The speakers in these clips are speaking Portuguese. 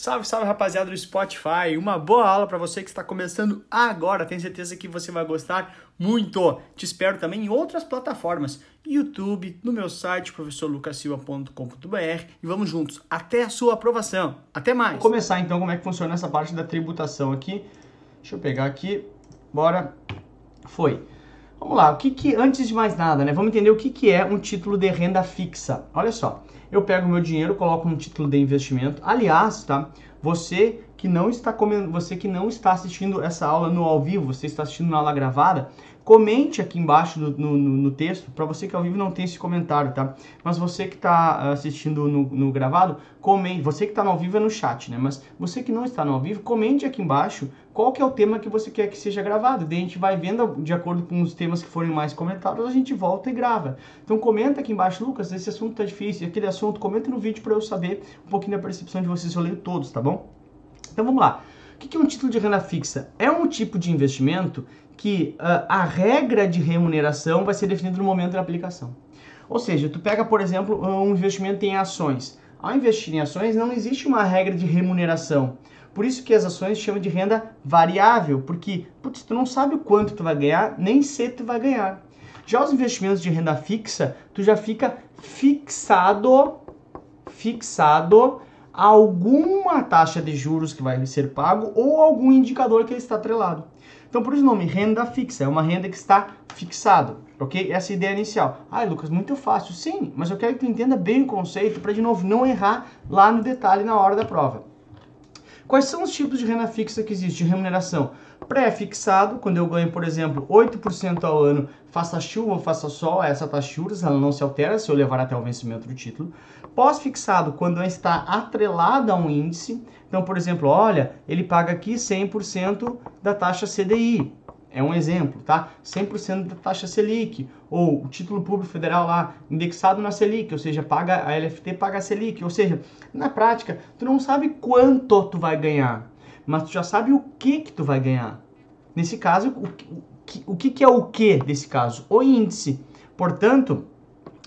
Salve, salve rapaziada do Spotify. Uma boa aula para você que está começando agora. Tenho certeza que você vai gostar muito. Te espero também em outras plataformas, YouTube, no meu site professorlucasilva.com.br e vamos juntos até a sua aprovação. Até mais. Vamos começar então como é que funciona essa parte da tributação aqui. Deixa eu pegar aqui. Bora. Foi. Vamos lá, o que que, antes de mais nada, né, vamos entender o que que é um título de renda fixa. Olha só, eu pego meu dinheiro, coloco um título de investimento. Aliás, tá, você que não está comendo, você que não está assistindo essa aula no ao vivo, você está assistindo na aula gravada, Comente aqui embaixo no, no, no texto, para você que ao vivo não tem esse comentário, tá? Mas você que está assistindo no, no, gravado, comente. Você que está no ao vivo é no chat, né? Mas você que não está no ao vivo, comente aqui embaixo qual que é o tema que você quer que seja gravado. Daí a gente vai vendo de acordo com os temas que forem mais comentados, a gente volta e grava. Então comenta aqui embaixo, Lucas, esse assunto tá difícil, aquele assunto, comenta no vídeo para eu saber um pouquinho da percepção de vocês. Eu leio todos, tá bom? Então vamos lá. O que é um título de renda fixa? É um tipo de investimento que uh, a regra de remuneração vai ser definida no momento da aplicação. Ou seja, tu pega, por exemplo, um investimento em ações. Ao investir em ações, não existe uma regra de remuneração. Por isso que as ações chamam de renda variável, porque putz, tu não sabe o quanto tu vai ganhar, nem se tu vai ganhar. Já os investimentos de renda fixa, tu já fica fixado, fixado alguma taxa de juros que vai ser pago ou algum indicador que ele está atrelado. Então, por isso o nome renda fixa, é uma renda que está fixado, ok? Essa é a ideia inicial. Ah, Lucas, muito fácil. Sim, mas eu quero que tu entenda bem o conceito para, de novo, não errar lá no detalhe na hora da prova. Quais são os tipos de renda fixa que existe? Remuneração pré-fixado, quando eu ganho, por exemplo, 8% ao ano, faça chuva ou faça sol, essa taxa de juros ela não se altera se eu levar até o vencimento do título. Pós-fixado, quando está atrelada a um índice, então, por exemplo, olha, ele paga aqui 100% da taxa CDI. É um exemplo, tá? 100% da taxa Selic, ou o título público federal lá, indexado na Selic, ou seja, paga a LFT paga a Selic, ou seja, na prática, tu não sabe quanto tu vai ganhar, mas tu já sabe o que que tu vai ganhar. Nesse caso, o, que, o que, que é o que desse caso? O índice. Portanto,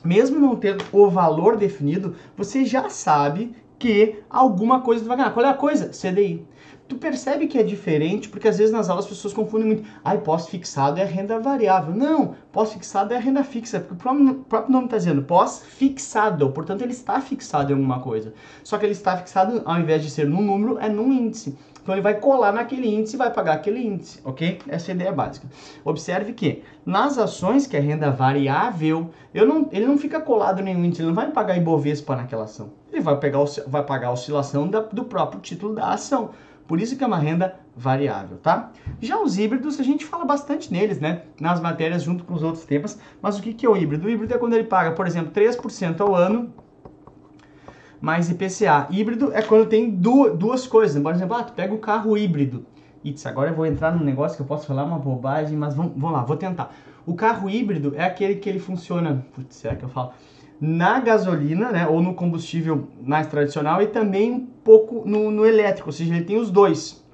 mesmo não tendo o valor definido, você já sabe que alguma coisa vai ganhar. Qual é a coisa? CDI. Tu percebe que é diferente, porque às vezes nas aulas as pessoas confundem muito. Ai, pós-fixado é renda variável. Não, pós-fixado é renda fixa, porque o próprio nome está dizendo pós-fixado, portanto ele está fixado em alguma coisa. Só que ele está fixado, ao invés de ser num número, é num índice. Então ele vai colar naquele índice e vai pagar aquele índice, ok? Essa é a ideia básica. Observe que nas ações, que é renda variável, eu não, ele não fica colado em nenhum índice, ele não vai pagar Ibovespa naquela ação. Ele vai, pegar, vai pagar a oscilação da, do próprio título da ação. Por isso que é uma renda variável, tá? Já os híbridos, a gente fala bastante neles, né? Nas matérias junto com os outros temas. Mas o que, que é o híbrido? O híbrido é quando ele paga, por exemplo, 3% ao ano mais IPCA. Híbrido é quando tem duas, duas coisas. Por exemplo, ah, tu pega o carro híbrido. Itz, agora eu vou entrar num negócio que eu posso falar uma bobagem, mas vamos, vamos lá, vou tentar. O carro híbrido é aquele que ele funciona, putz, será que eu falo? Na gasolina, né, ou no combustível mais tradicional e também um pouco no, no elétrico, ou seja, ele tem os dois.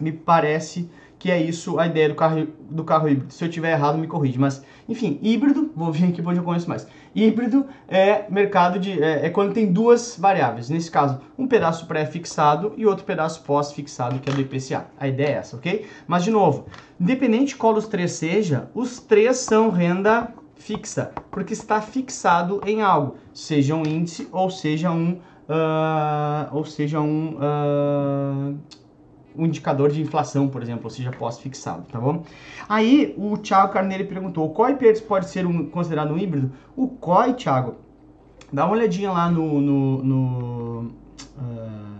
Me parece que é isso a ideia do carro, do carro híbrido. Se eu tiver errado, me corrige. Mas, enfim, híbrido, vou vir aqui onde eu conheço mais. Híbrido é mercado de. É, é quando tem duas variáveis. Nesse caso, um pedaço pré-fixado e outro pedaço pós-fixado, que é do IPCA. A ideia é essa, ok? Mas, de novo, independente de qual dos três seja, os três são renda fixa, porque está fixado em algo, seja um índice ou seja um. Uh, ou seja um. Uh, um indicador de inflação, por exemplo, ou seja, pós-fixado, tá bom? Aí o Thiago Carneiro perguntou, o COI pode ser um, considerado um híbrido? O COI, Thiago, dá uma olhadinha lá no, no, no uh,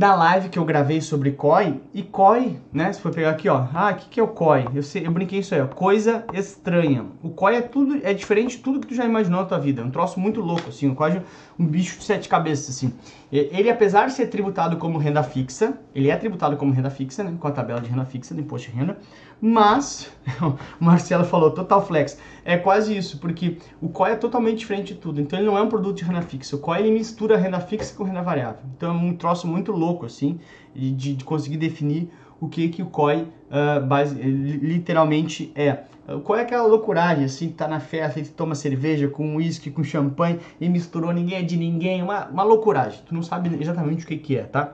da live que eu gravei sobre COI, e COI, né, se for pegar aqui, ó, ah, o que, que é o COI? Eu, sei, eu brinquei isso aí, ó, coisa estranha. O COI é tudo, é diferente de tudo que tu já imaginou na tua vida, é um troço muito louco, assim, COI é um bicho de sete cabeças, assim. Ele, apesar de ser tributado como renda fixa, ele é tributado como renda fixa, né, com a tabela de renda fixa do imposto de renda, mas, o Marcelo falou, total flex, é quase isso, porque o COI é totalmente diferente de tudo, então ele não é um produto de renda fixa, o COI ele mistura renda fixa com renda variável, então é um troço muito louco, assim, de, de conseguir definir o que, que o COI uh, base, literalmente é. Qual é aquela loucuragem, assim, que tá na festa e toma cerveja com uísque, com champanhe e misturou ninguém é de ninguém, uma, uma loucuragem. Tu não sabe exatamente o que, que é, tá?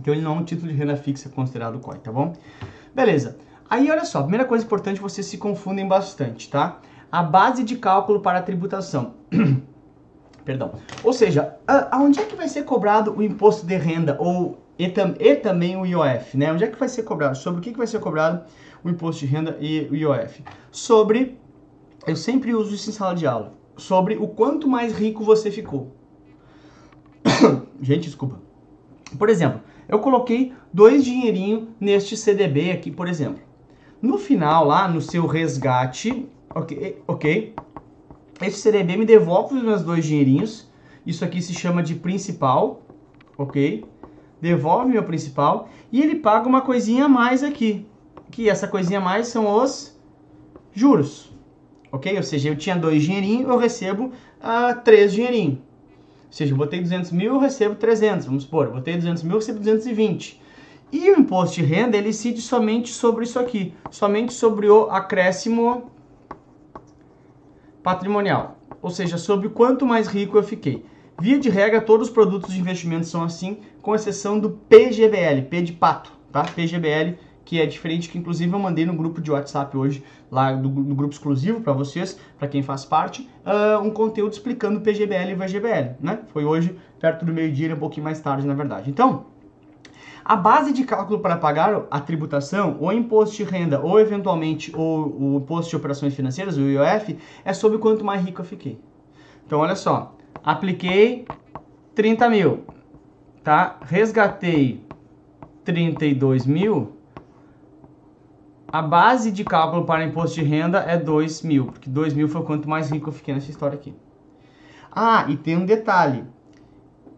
Então ele não é um título de renda fixa considerado COI, tá bom? Beleza. Aí olha só, primeira coisa importante, vocês se confundem bastante, tá? A base de cálculo para a tributação. Perdão. Ou seja, aonde é que vai ser cobrado o imposto de renda ou e, tam, e, também o IOF, né? Onde é que vai ser cobrado? Sobre o que, que vai ser cobrado o imposto de renda e o IOF? Sobre, eu sempre uso isso em sala de aula, sobre o quanto mais rico você ficou. Gente, desculpa. Por exemplo, eu coloquei dois dinheirinhos neste CDB aqui, por exemplo. No final, lá no seu resgate, ok, ok, esse CDB me devolve os meus dois dinheirinhos. Isso aqui se chama de principal, ok? Devolve meu principal e ele paga uma coisinha a mais aqui. Que essa coisinha a mais são os juros, ok? Ou seja, eu tinha dois dinheirinhos, eu recebo uh, três dinheirinhos. Ou seja, eu botei 200 mil, eu recebo 300, vamos supor. Eu botei 200 mil, eu recebo 220. E o imposto de renda, ele incide somente sobre isso aqui. Somente sobre o acréscimo patrimonial, ou seja, sobre quanto mais rico eu fiquei. Via de regra, todos os produtos de investimento são assim, com exceção do PGBL, P de pato, tá? PGBL, que é diferente, que inclusive eu mandei no grupo de WhatsApp hoje, lá do, grupo exclusivo para vocês, para quem faz parte, uh, um conteúdo explicando PGBL e VGBL, né? Foi hoje, perto do meio-dia, um pouquinho mais tarde, na verdade. Então, a base de cálculo para pagar a tributação, ou imposto de renda, ou eventualmente o, o imposto de operações financeiras, o IOF, é sobre quanto mais rico eu fiquei. Então, olha só, apliquei 30 mil, tá? Resgatei 32 mil, a base de cálculo para imposto de renda é 2 mil, porque 2 mil foi quanto mais rico eu fiquei nessa história aqui. Ah, e tem um detalhe.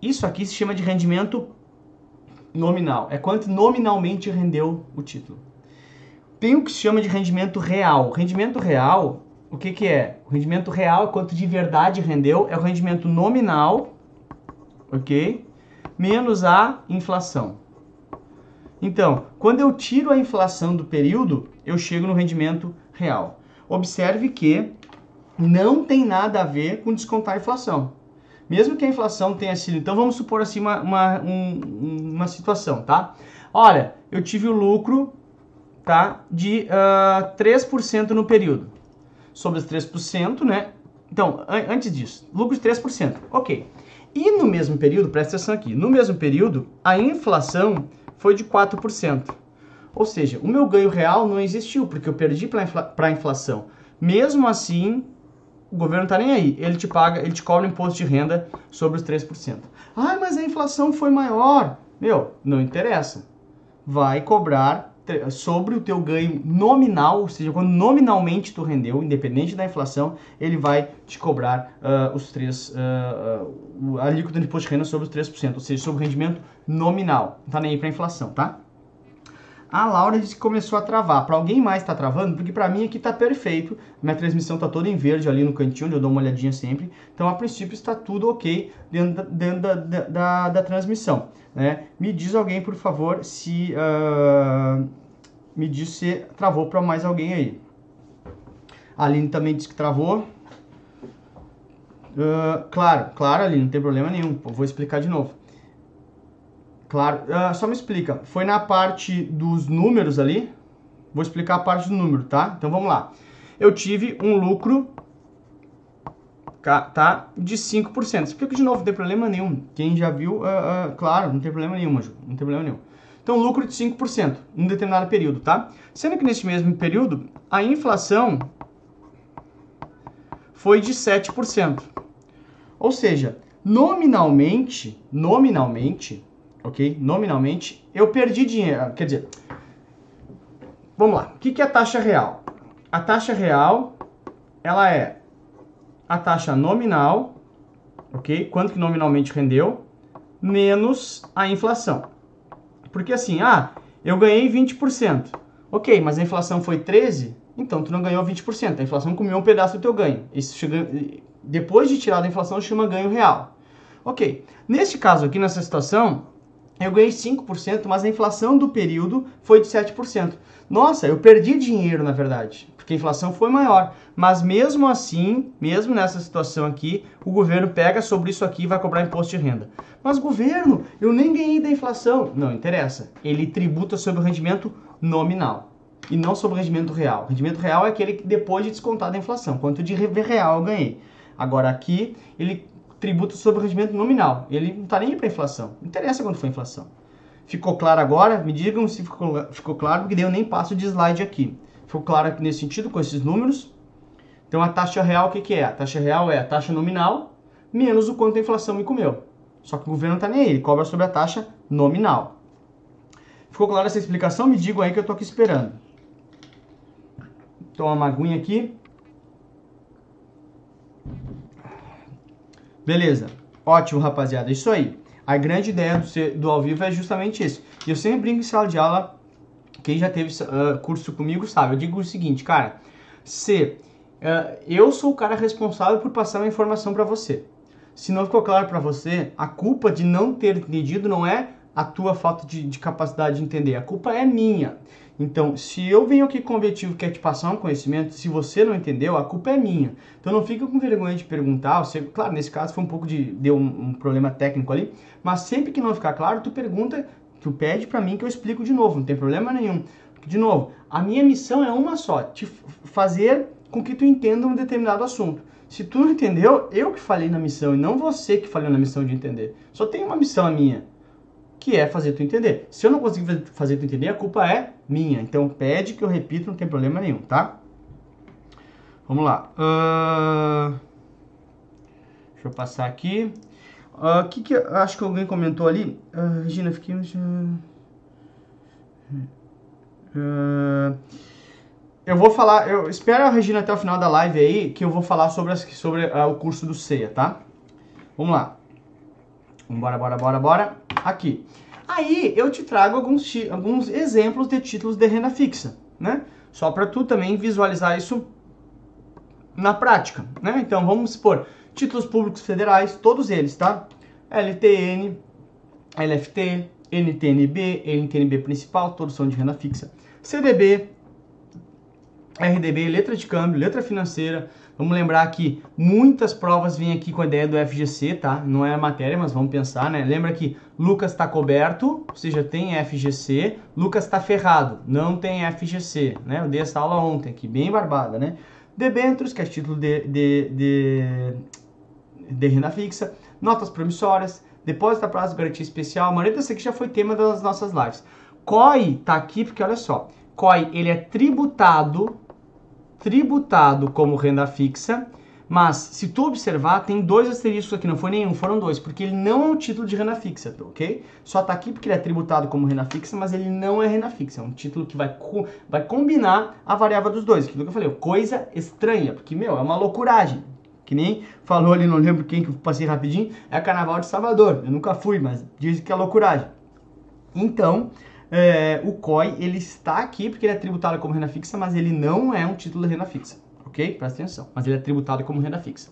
Isso aqui se chama de rendimento nominal. É quanto nominalmente rendeu o título. Tem o que se chama de rendimento real. Rendimento real, o que, que é? O rendimento real é quanto de verdade rendeu, é o rendimento nominal, ok? Menos a inflação. Então, quando eu tiro a inflação do período, eu chego no rendimento real. Observe que não tem nada a ver com descontar a inflação. Mesmo que a inflação tenha sido. Então vamos supor assim uma, uma, um, uma situação, tá? Olha, eu tive o lucro tá, de uh, ah, 3% no período. Sobre os 3%, né? Então, an antes disso, lucro de 3%. Ok. E no mesmo período, presta atenção aqui, no mesmo período, a inflação foi de 4%. Ou seja, o meu ganho real não existiu, porque eu perdi para infla a inflação. Mesmo assim, o governo não tá nem aí. Ele te paga, ele te cobra imposto de renda sobre os 3%. Ah, mas a inflação foi maior. Meu, não interessa. Vai cobrar sobre o teu ganho nominal, ou seja, quando nominalmente tu rendeu, independente da inflação, ele vai te cobrar uh, os três, uh, uh, a alíquota de imposto de renda sobre os 3%, ou seja, sobre o rendimento nominal. Não tá nem aí para inflação, tá? A Laura disse que começou a travar. Para alguém mais está travando? Porque para mim aqui está perfeito. Minha transmissão está toda em verde ali no cantinho, onde eu dou uma olhadinha sempre. Então, a princípio, está tudo ok dentro da, dentro da, da, da transmissão. Né? Me diz alguém, por favor, se... Uh, me diz se travou para mais alguém aí. A Aline também disse que travou. Uh, claro, claro, Aline, não tem problema nenhum. Vou explicar de novo. Claro, uh, só me explica. Foi na parte dos números ali? Vou explicar a parte do número, tá? Então vamos lá. Eu tive um lucro, tá? De 5%. Explico de novo, não tem problema nenhum. Quem já viu, uh, uh, claro, não tem problema nenhum, Ju. Não tem problema nenhum. Então, lucro de 5% em um determinado período, tá? Sendo que nesse mesmo período, a inflação foi de 7%. Ou seja, nominalmente, nominalmente, ok? Nominalmente, eu perdi dinheiro. Quer dizer, vamos lá. O que é a taxa real? A taxa real, ela é a taxa nominal, ok? Quanto que nominalmente rendeu, menos a inflação. Porque assim, ah, eu ganhei 20%. Ok, mas a inflação foi 13%, então tu não ganhou 20%. A inflação comeu um pedaço do teu ganho. Isso chega, depois de tirar da inflação, chama ganho real. Ok, neste caso aqui, nessa situação, eu ganhei 5%, mas a inflação do período foi de 7%. Nossa, eu perdi dinheiro, na verdade, porque a inflação foi maior. Mas mesmo assim, mesmo nessa situação aqui, o governo pega sobre isso aqui e vai cobrar imposto de renda. Mas governo, eu nem ganhei da inflação. Não interessa. Ele tributa sobre o rendimento nominal e não sobre o rendimento real. O rendimento real é aquele que depois de descontar da inflação, quanto de real eu ganhei. Agora aqui, ele tributa sobre o rendimento nominal. Ele não está nem para inflação. Não interessa quando foi inflação. Ficou claro agora? Me digam se ficou, ficou claro, porque daí eu nem passo de slide aqui. Ficou claro aqui nesse sentido, com esses números? Então a taxa real, o que, que é? A taxa real é a taxa nominal menos o quanto a inflação me comeu. Só que o governo não está nem aí, ele cobra sobre a taxa nominal. Ficou clara essa explicação? Me digam aí que eu estou aqui esperando. Toma uma aguinha aqui. Beleza. Ótimo, rapaziada. Isso aí. A grande ideia do, do ao vivo é justamente isso. E eu sempre brinco em sala de aula. Quem já teve uh, curso comigo sabe. Eu digo o seguinte, cara. Se uh, eu sou o cara responsável por passar a informação para você. Se não ficou claro para você, a culpa de não ter entendido não é a tua falta de, de capacidade de entender. A culpa é minha. Então, se eu venho aqui com o objetivo que é te passar um conhecimento, se você não entendeu, a culpa é minha. Então não fica com vergonha de perguntar. Você, claro, nesse caso foi um pouco de deu um, um problema técnico ali, mas sempre que não ficar claro, tu pergunta, tu pede para mim que eu explico de novo, não tem problema nenhum. De novo, a minha missão é uma só, te fazer com que tu entenda um determinado assunto. Se tu não entendeu, eu que falei na missão e não você que falou na missão de entender. Só tem uma missão a minha que é fazer tu entender. Se eu não conseguir fazer tu entender, a culpa é minha. Então pede que eu repita, não tem problema nenhum, tá? Vamos lá. Uh... Deixa eu passar aqui. O uh, que que acho que alguém comentou ali? Uh, Regina, fiquei. Uh, eu vou falar, eu espero a Regina até o final da live aí, que eu vou falar sobre, as, sobre uh, o curso do CEA, tá? Vamos lá. Bora, bora, bora, bora. Aqui. Aí eu te trago alguns, alguns exemplos de títulos de renda fixa, né? Só para tu também visualizar isso na prática, né? Então vamos supor, títulos públicos federais, todos eles, tá? LTN, LFT, NTNB, NTNB principal, todos são de renda fixa. CDB, RDB, letra de câmbio, letra financeira, Vamos lembrar que muitas provas vêm aqui com a ideia do FGC, tá? Não é a matéria, mas vamos pensar, né? Lembra que Lucas está coberto, ou seja, tem FGC. Lucas está ferrado, não tem FGC, né? Eu dei essa aula ontem aqui, bem barbada, né? Debêntures, que é título de, de, de, de renda fixa. Notas promissórias, depósito a prazo garantia especial. A maioria dessa aqui já foi tema das nossas lives. COI tá aqui porque, olha só, COI, ele é tributado tributado como renda fixa, mas se tu observar, tem dois asteriscos aqui, não foi nenhum, foram dois, porque ele não é um título de renda fixa, ok? Só tá aqui porque ele é tributado como renda fixa, mas ele não é renda fixa, é um título que vai, co vai combinar a variável dos dois, aquilo que eu falei, coisa estranha, porque, meu, é uma loucuragem. Que nem falou ali, não lembro quem que eu passei rapidinho, é Carnaval de Salvador. Eu nunca fui, mas dizem que é loucuragem. Então, é, o COI ele está aqui porque ele é tributado como renda fixa, mas ele não é um título de renda fixa, ok? Presta atenção, mas ele é tributado como renda fixa.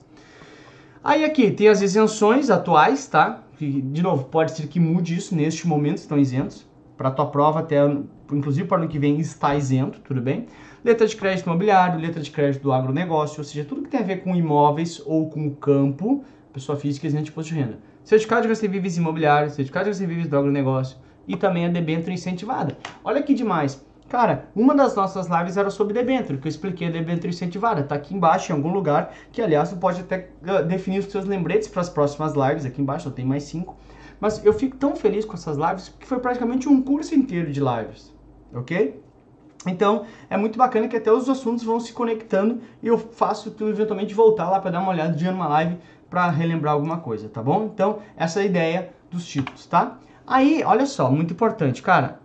Aí aqui tem as isenções atuais, tá? De novo, pode ser que mude isso neste momento, estão isentos. Para tua prova, até inclusive para o ano que vem, está isento, tudo bem? Letra de crédito imobiliário, letra de crédito do agronegócio, ou seja, tudo que tem a ver com imóveis ou com o campo, pessoa física isenta de imposto de renda. Certificado de recebíveis imobiliários, certificado de recebíveis do agronegócio, e também a debênture incentivada. Olha que demais. Cara, uma das nossas lives era sobre debênture, que eu expliquei a debênture incentivada. Tá aqui embaixo em algum lugar, que aliás você pode até uh, definir os seus lembretes para as próximas lives. Aqui embaixo eu tenho mais cinco. Mas eu fico tão feliz com essas lives, que foi praticamente um curso inteiro de lives, ok? Então, é muito bacana que até os assuntos vão se conectando e eu faço tu eventualmente voltar lá para dar uma olhada de numa live para relembrar alguma coisa, tá bom? Então, essa é a ideia dos títulos, tá? Aí, olha só, muito importante, cara.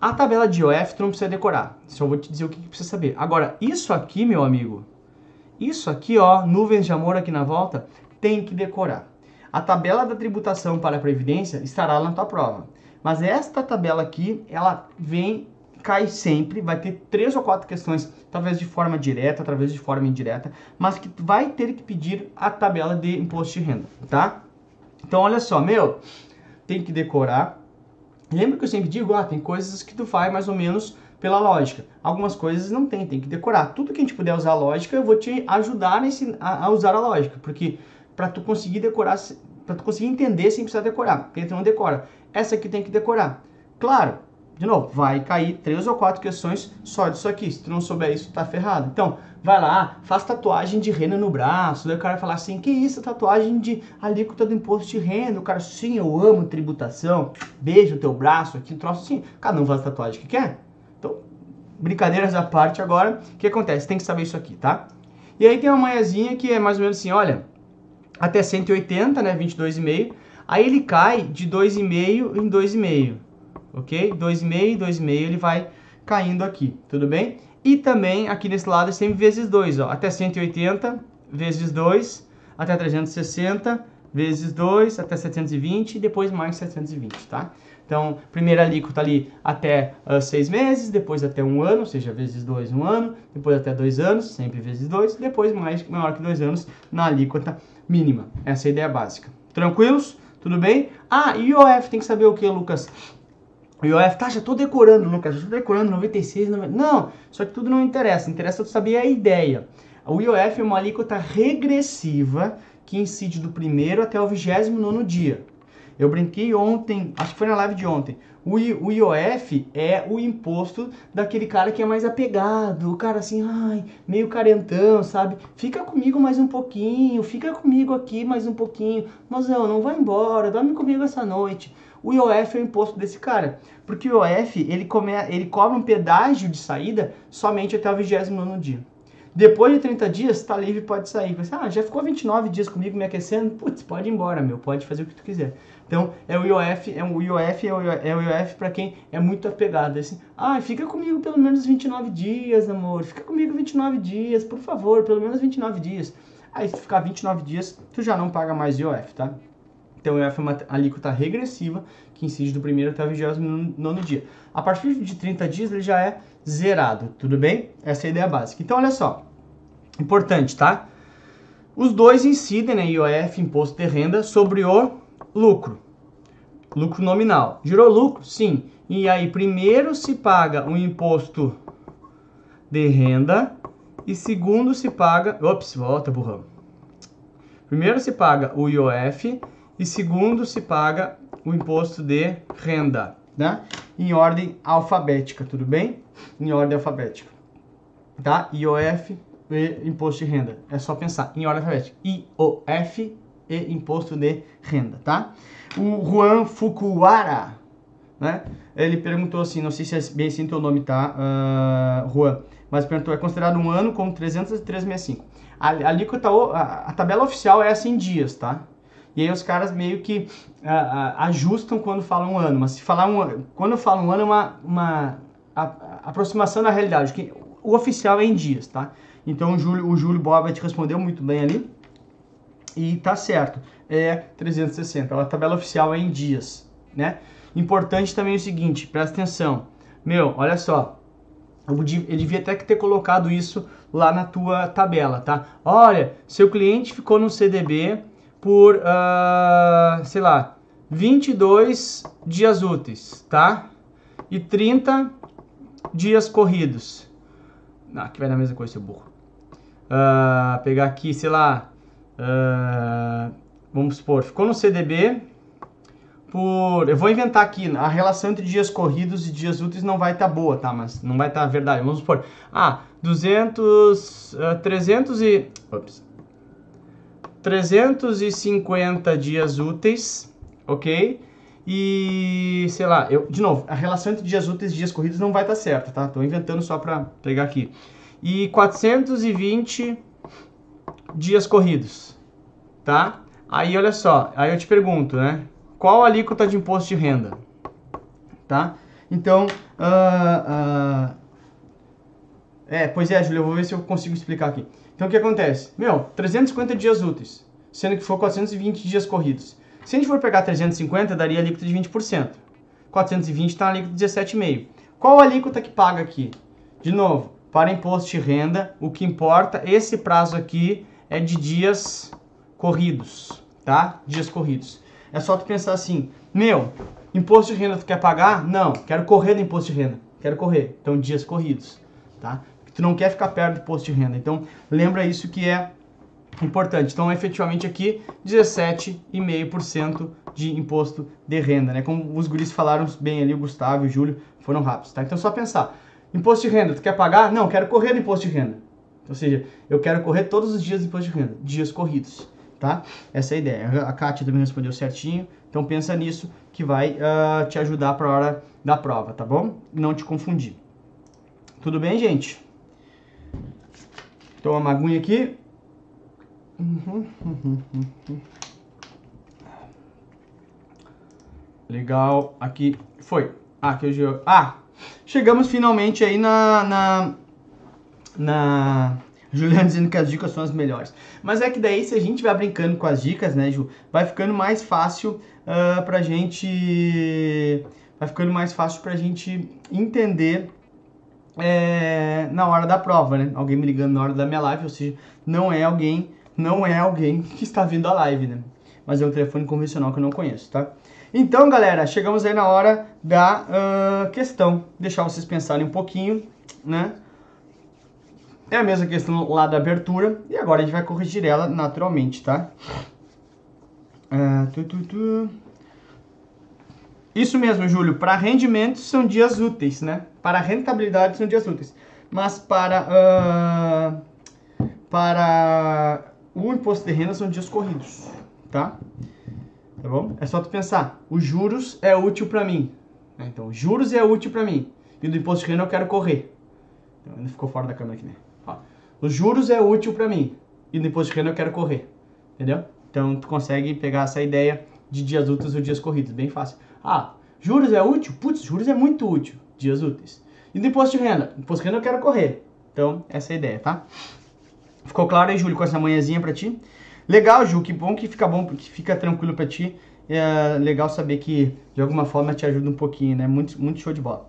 A tabela de IOF tu não precisa decorar. Só vou te dizer o que, que precisa saber. Agora, isso aqui, meu amigo, isso aqui, ó, nuvens de amor aqui na volta, tem que decorar. A tabela da tributação para a Previdência estará lá na tua prova. Mas esta tabela aqui, ela vem, cai sempre, vai ter três ou quatro questões, talvez de forma direta, talvez de forma indireta, mas que vai ter que pedir a tabela de imposto de renda, tá? Então, olha só, meu, tem que decorar, Lembra que eu sempre digo, ah, tem coisas que tu faz mais ou menos pela lógica. Algumas coisas não tem, tem que decorar. Tudo que a gente puder usar a lógica, eu vou te ajudar nesse, a, a usar a lógica, porque para tu conseguir decorar, para tu conseguir entender sem precisar decorar, porque tu não decora. Essa aqui tem que decorar. Claro, de novo, vai cair três ou quatro questões só disso aqui. Se tu não souber isso, tá ferrado. Então, vai lá, faz tatuagem de renda no braço. Daí o cara falar assim: que isso, tatuagem de alíquota do imposto de renda? O cara, sim, eu amo tributação. Beijo teu braço aqui, troço assim. Cada um faz tatuagem que quer. Então, brincadeiras à parte agora. O que acontece? Tem que saber isso aqui, tá? E aí tem uma manhãzinha que é mais ou menos assim: olha, até 180, né? 22,5. Aí ele cai de 2,5 em 2,5 ok? 2,5, 2,5 ele vai caindo aqui, tudo bem? E também aqui nesse lado é sempre vezes 2, ó, até 180 vezes 2, até 360 vezes 2, até 720 e depois mais 720, tá? Então, primeira alíquota ali até 6 uh, meses, depois até um ano, ou seja, vezes 2, um ano, depois até 2 anos, sempre vezes 2, depois mais maior que 2 anos na alíquota mínima. Essa é a ideia básica. Tranquilos? Tudo bem? Ah, e IOF tem que saber o que, Lucas? O IOF, tá, já tô decorando, Lucas, já tô decorando 96, 90. Não, só que tudo não interessa, interessa tu saber a ideia. O IOF é uma alíquota regressiva que incide do primeiro até o 29 dia. Eu brinquei ontem, acho que foi na live de ontem. O, o IOF é o imposto daquele cara que é mais apegado, o cara assim, ai, meio carentão, sabe? Fica comigo mais um pouquinho, fica comigo aqui mais um pouquinho. Mas não, não vai embora, dorme comigo essa noite o IOF é o imposto desse cara. Porque o IOF, ele, come, ele cobra um pedágio de saída somente até o 29 dia. Depois de 30 dias, está livre pode sair. Você, ah, já ficou 29 dias comigo me aquecendo? Putz, pode ir embora, meu. Pode fazer o que tu quiser. Então, é o IOF, é o IOF, é o IOF, é o IOF para quem é muito apegado. Assim, ah, fica comigo pelo menos 29 dias, amor. Fica comigo 29 dias, por favor, pelo menos 29 dias. Aí, se ficar 29 dias, tu já não paga mais IOF, tá? Então, é uma alíquota regressiva que incide do primeiro até o 29 dia. A partir de 30 dias ele já é zerado, tudo bem? Essa é a ideia básica. Então, olha só, importante, tá? Os dois incidem, né, IOF, Imposto de Renda, sobre o lucro. Lucro nominal. Gerou lucro? Sim. E aí, primeiro se paga o imposto de renda e segundo se paga... Ops, volta, burrão. Primeiro se paga o IOF e segundo se paga o imposto de renda, né? Em ordem alfabética, tudo bem? Em ordem alfabética, tá? IOF e imposto de renda. É só pensar em ordem alfabética. IOF e imposto de renda, tá? O Juan Fukuara, né? Ele perguntou assim, não sei se é bem assim teu nome, tá, uh, Juan? Mas perguntou, é considerado um ano com 365. A, a, a, a tabela oficial é assim em dias, tá? E aí os caras meio que ajustam quando falam um ano. Mas se falar um quando eu falo um ano é uma, uma a, aproximação da realidade. Que o oficial é em dias, tá? Então o Júlio, o Júlio Boba te respondeu muito bem ali. E tá certo. É 360. A tabela oficial é em dias, né? Importante também é o seguinte, presta atenção. Meu, olha só. Ele devia até ter colocado isso lá na tua tabela, tá? Olha, seu cliente ficou no CDB por, uh, sei lá, 22 dias úteis, tá? E 30 dias corridos. Não, aqui vai dar a mesma coisa, seu burro. Uh, pegar aqui, sei lá, uh, vamos supor, ficou no CDB por... Eu vou inventar aqui, a relação entre dias corridos e dias úteis não vai estar tá boa, tá? Mas não vai estar tá verdade. Vamos supor, ah, 200, uh, 300 e... Ops. 350 dias úteis, ok? E, sei lá, eu, de novo, a relação entre dias úteis e dias corridos não vai estar tá certa, tá? Tô inventando só para pegar aqui. E 420 dias corridos, tá? Aí, olha só, aí eu te pergunto, né? Qual a alíquota de imposto de renda? Tá? Então, uh, uh, é, pois é, Júlio, eu vou ver se eu consigo explicar aqui. Então o que acontece? Meu, 350 dias úteis, sendo que for 420 dias corridos. Se a gente for pegar 350, daria alíquota de 20%. 420 está na alíquota de 17,5%. Qual a alíquota que paga aqui? De novo, para imposto de renda, o que importa, esse prazo aqui é de dias corridos, tá? Dias corridos. É só tu pensar assim, meu, Imposto de renda tu quer pagar? Não, quero correr do imposto de renda. Quero correr. Então, dias corridos, tá? Tu não quer ficar perto do imposto de renda. Então, lembra isso que é importante. Então, efetivamente aqui, 17,5% de imposto de renda, né? Como os guris falaram bem ali, o Gustavo e o Júlio foram rápidos, tá? Então, só pensar. Imposto de renda, tu quer pagar? Não, quero correr do imposto de renda. Ou seja, eu quero correr todos os dias do imposto de renda, dias corridos, tá? Essa é a ideia. A Kátia também respondeu certinho. Então, pensa nisso que vai uh, te ajudar para a hora da prova, tá bom? Não te confundir. Tudo bem, gente? Toma uma aguinha aqui. Legal. Aqui foi. Ah, hoje Ah, chegamos finalmente aí na, na, na Juliana dizendo que as dicas são as melhores. Mas é que daí, se a gente vai brincando com as dicas, né, Ju, vai ficando mais fácil uh, pra gente. Vai ficando mais fácil pra gente entender é, na hora da prova, né? Alguém me ligando na hora da minha live, ou seja, não é alguém, não é alguém que está vindo a live, né? Mas é um telefone convencional que eu não conheço, tá? Então, galera, chegamos aí na hora da uh, questão. Deixar vocês pensarem um pouquinho, né? É a mesma questão lá da abertura. E agora a gente vai corrigir ela naturalmente, tá? Uh, tu, tu, tu. Isso mesmo, Júlio. Para rendimentos são dias úteis, né? Para rentabilidade são dias úteis. Mas para, uh, para o imposto de renda são dias corridos, tá? Tá bom? É só tu pensar. Os juros é útil para mim. Né? Então, juros é útil para mim. E do imposto de renda eu quero correr. Então, ainda ficou fora da câmera aqui, né? Ó. Os juros é útil para mim. E do imposto de renda eu quero correr. Entendeu? Então, tu consegue pegar essa ideia de dias úteis ou dias corridos. Bem fácil. Ah, juros é útil? Putz, juros é muito útil. Dias úteis. E do imposto de renda? Imposto de renda eu quero correr. Então, essa é a ideia, tá? Ficou claro aí, Júlio, com essa manhãzinha pra ti? Legal, Ju, que bom que fica bom, que fica tranquilo pra ti. É legal saber que de alguma forma te ajuda um pouquinho, né? Muito, muito show de bola.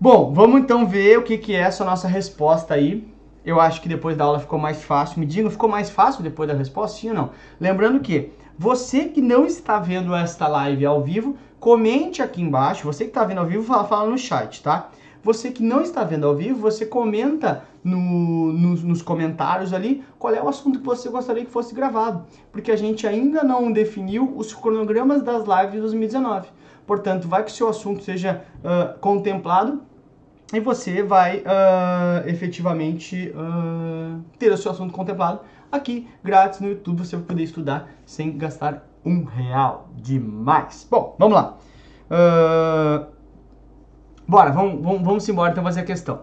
Bom, vamos então ver o que, que é essa nossa resposta aí. Eu acho que depois da aula ficou mais fácil. Me diga, ficou mais fácil depois da resposta? Sim ou não? Lembrando que você que não está vendo esta live ao vivo, comente aqui embaixo. Você que está vendo ao vivo, fala, fala no chat, tá? Você que não está vendo ao vivo, você comenta no, nos, nos comentários ali qual é o assunto que você gostaria que fosse gravado. Porque a gente ainda não definiu os cronogramas das lives de 2019. Portanto, vai que o seu assunto seja uh, contemplado e você vai uh, efetivamente uh, ter o seu assunto contemplado aqui, grátis no YouTube. Você vai poder estudar sem gastar um real demais. Bom, vamos lá. Uh, Bora, vamos, vamos, vamos embora então fazer a questão.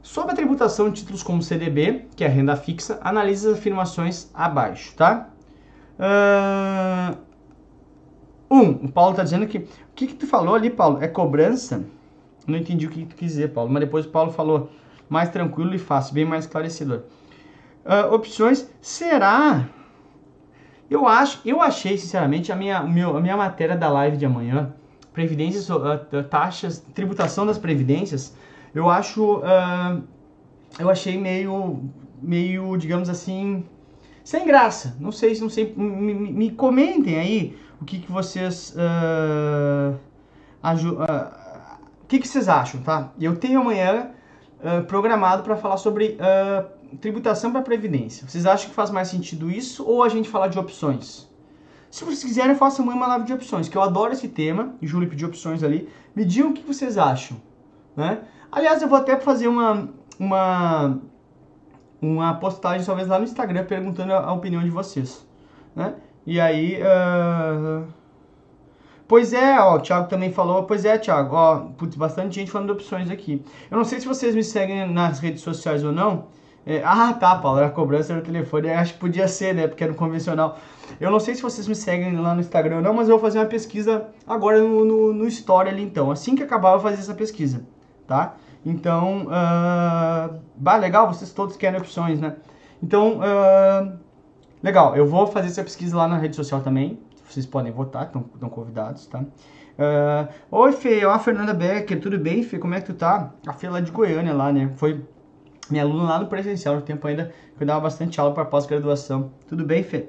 Sobre a tributação de títulos como CDB, que é renda fixa, analise as afirmações abaixo, tá? Uh, um, o Paulo está dizendo que... O que, que tu falou ali, Paulo? É cobrança? Não entendi o que, tu quis dizer, Paulo. Mas depois o Paulo falou mais tranquilo e fácil, bem mais esclarecedor. Uh, opções, será... Eu acho, eu achei, sinceramente, a minha, meu, a minha matéria da live de amanhã previdências, uh, taxas, tributação das previdências, eu acho, uh, eu achei meio, meio, digamos assim, sem graça. Não sei, não sei, me, me comentem aí o que, que vocês, uh, que, que vocês acham, tá? Eu tenho amanhã programado para falar sobre tributação para previdência. Vocês acham que faz mais sentido isso ou a gente falar de opções? Se vocês quiserem, eu faço amanhã uma live de opções, que eu adoro esse tema. E Júlio pediu opções ali. Me digam o que vocês acham. Né? Aliás, eu vou até fazer uma, uma, uma postagem, talvez lá no Instagram, perguntando a, a opinião de vocês. Né? E aí. Uh... Pois é, ó, o Thiago também falou. Pois é, Thiago, ó, putz, bastante gente falando de opções aqui. Eu não sei se vocês me seguem nas redes sociais ou não. É, ah, tá, Paulo, era cobrança no telefone. Acho que podia ser, né? Porque era no convencional. Eu não sei se vocês me seguem lá no Instagram ou não, mas eu vou fazer uma pesquisa agora no, no, no Story ali, então. Assim que acabar, eu vou fazer essa pesquisa, tá? Então, uh, bah, legal, vocês todos querem opções, né? Então, uh, legal, eu vou fazer essa pesquisa lá na rede social também. Vocês podem votar, estão convidados, tá? Uh, Oi, Fê, ó, a Fernanda Becker, tudo bem, Fê? Como é que tu tá? A Fê lá de Goiânia, lá, né? Foi minha aluna lá no presencial, no tempo ainda que eu dava bastante aula para pós-graduação. Tudo bem, Fê?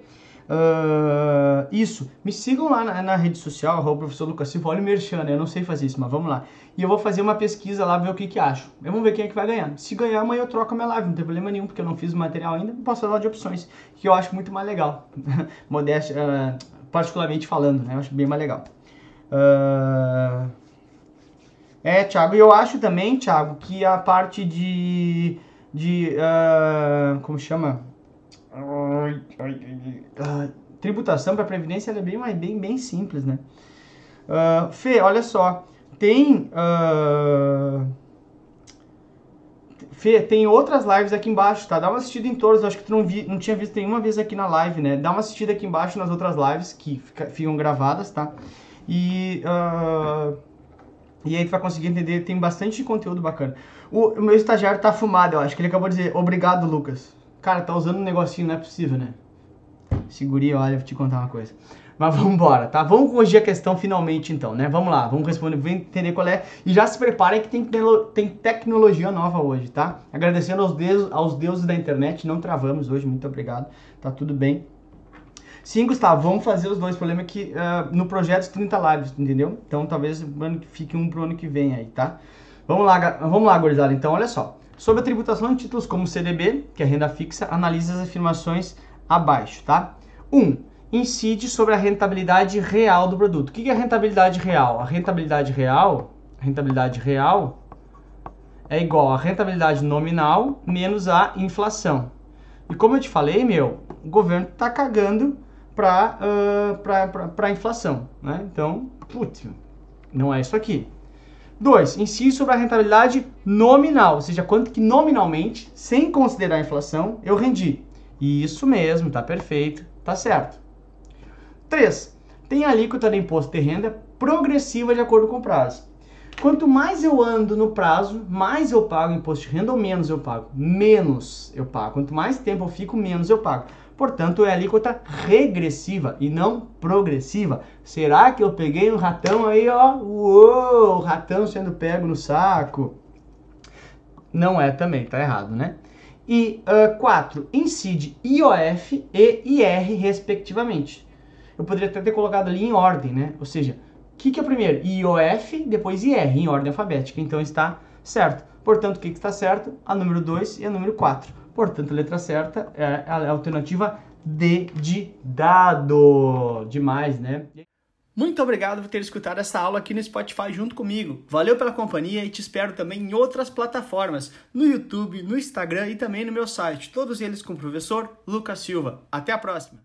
Uh, isso, me sigam lá na, na rede social, arroba professor Lucas Silva, olha o merchan, né? eu não sei fazer isso, mas vamos lá. E eu vou fazer uma pesquisa lá, ver o que que acho. Vamos ver quem é que vai ganhar. Se ganhar, amanhã eu troco a minha live, não tem problema nenhum, porque eu não fiz o material ainda, posso falar de opções, que eu acho muito mais legal. Modéstia, uh, particularmente falando, né? Eu acho bem mais legal. Uh, é, Thiago, eu acho também, Thiago, que a parte de... de uh, como chama? Uh, tributação para previdência é bem, mais, bem, bem simples, né? Uh, Fê, olha só, tem... Uh, Fê, tem outras lives aqui embaixo, tá? Dá uma assistida em todas, acho que tu não, vi, não tinha visto nenhuma vez aqui na live, né? Dá uma assistida aqui embaixo nas outras lives que fica, ficam gravadas, tá? E... Uh, e aí tu vai conseguir entender, tem bastante conteúdo bacana. O, o meu estagiário tá fumado, eu acho que ele acabou de dizer, obrigado, Lucas. Cara, tá usando um negocinho, não é possível, né? Segurinha, olha, vou te contar uma coisa. Mas vamos embora, tá? Vamos corrigir a questão finalmente então, né? Vamos lá, vamos responder, vamos entender qual é. E já se preparem que tem, tem tecnologia nova hoje, tá? Agradecendo aos deuses, aos deuses da internet, não travamos hoje, muito obrigado. Tá tudo bem. Sim, Gustavo, vamos fazer os dois. O problema é que uh, no projeto 30 lives, entendeu? Então talvez fique um pro ano que vem aí, tá? Vamos lá, vamos lá, gurizada. Então, olha só. Sobre a tributação de títulos como CDB, que é renda fixa, analise as afirmações abaixo, tá? 1. Um, incide sobre a rentabilidade real do produto. O que é rentabilidade real? A rentabilidade real, rentabilidade real é igual a rentabilidade nominal menos a inflação. E como eu te falei, meu, o governo tá cagando para uh, a inflação, né? Então, putz, não é isso aqui. 2. Inciso sobre a rentabilidade nominal, ou seja, quanto que nominalmente, sem considerar a inflação, eu rendi. Isso mesmo, tá perfeito, tá certo. 3. Tem alíquota do imposto de renda progressiva de acordo com o prazo. Quanto mais eu ando no prazo, mais eu pago imposto de renda ou menos eu pago? Menos eu pago. Quanto mais tempo eu fico, menos eu pago. Portanto, é alíquota regressiva e não progressiva. Será que eu peguei um ratão aí, ó? Uou, ratão sendo pego no saco. Não é também, tá errado, né? E 4. Uh, incide IOF e IR, respectivamente. Eu poderia até ter colocado ali em ordem, né? Ou seja, o que, que é primeiro? IOF, depois IR, em ordem alfabética. Então está certo. Portanto, o que, que está certo? A número 2 e a número 4. Portanto, a letra certa é a alternativa D de dado. Demais, né? Muito obrigado por ter escutado essa aula aqui no Spotify junto comigo. Valeu pela companhia e te espero também em outras plataformas, no YouTube, no Instagram e também no meu site, todos eles com o professor Lucas Silva. Até a próxima!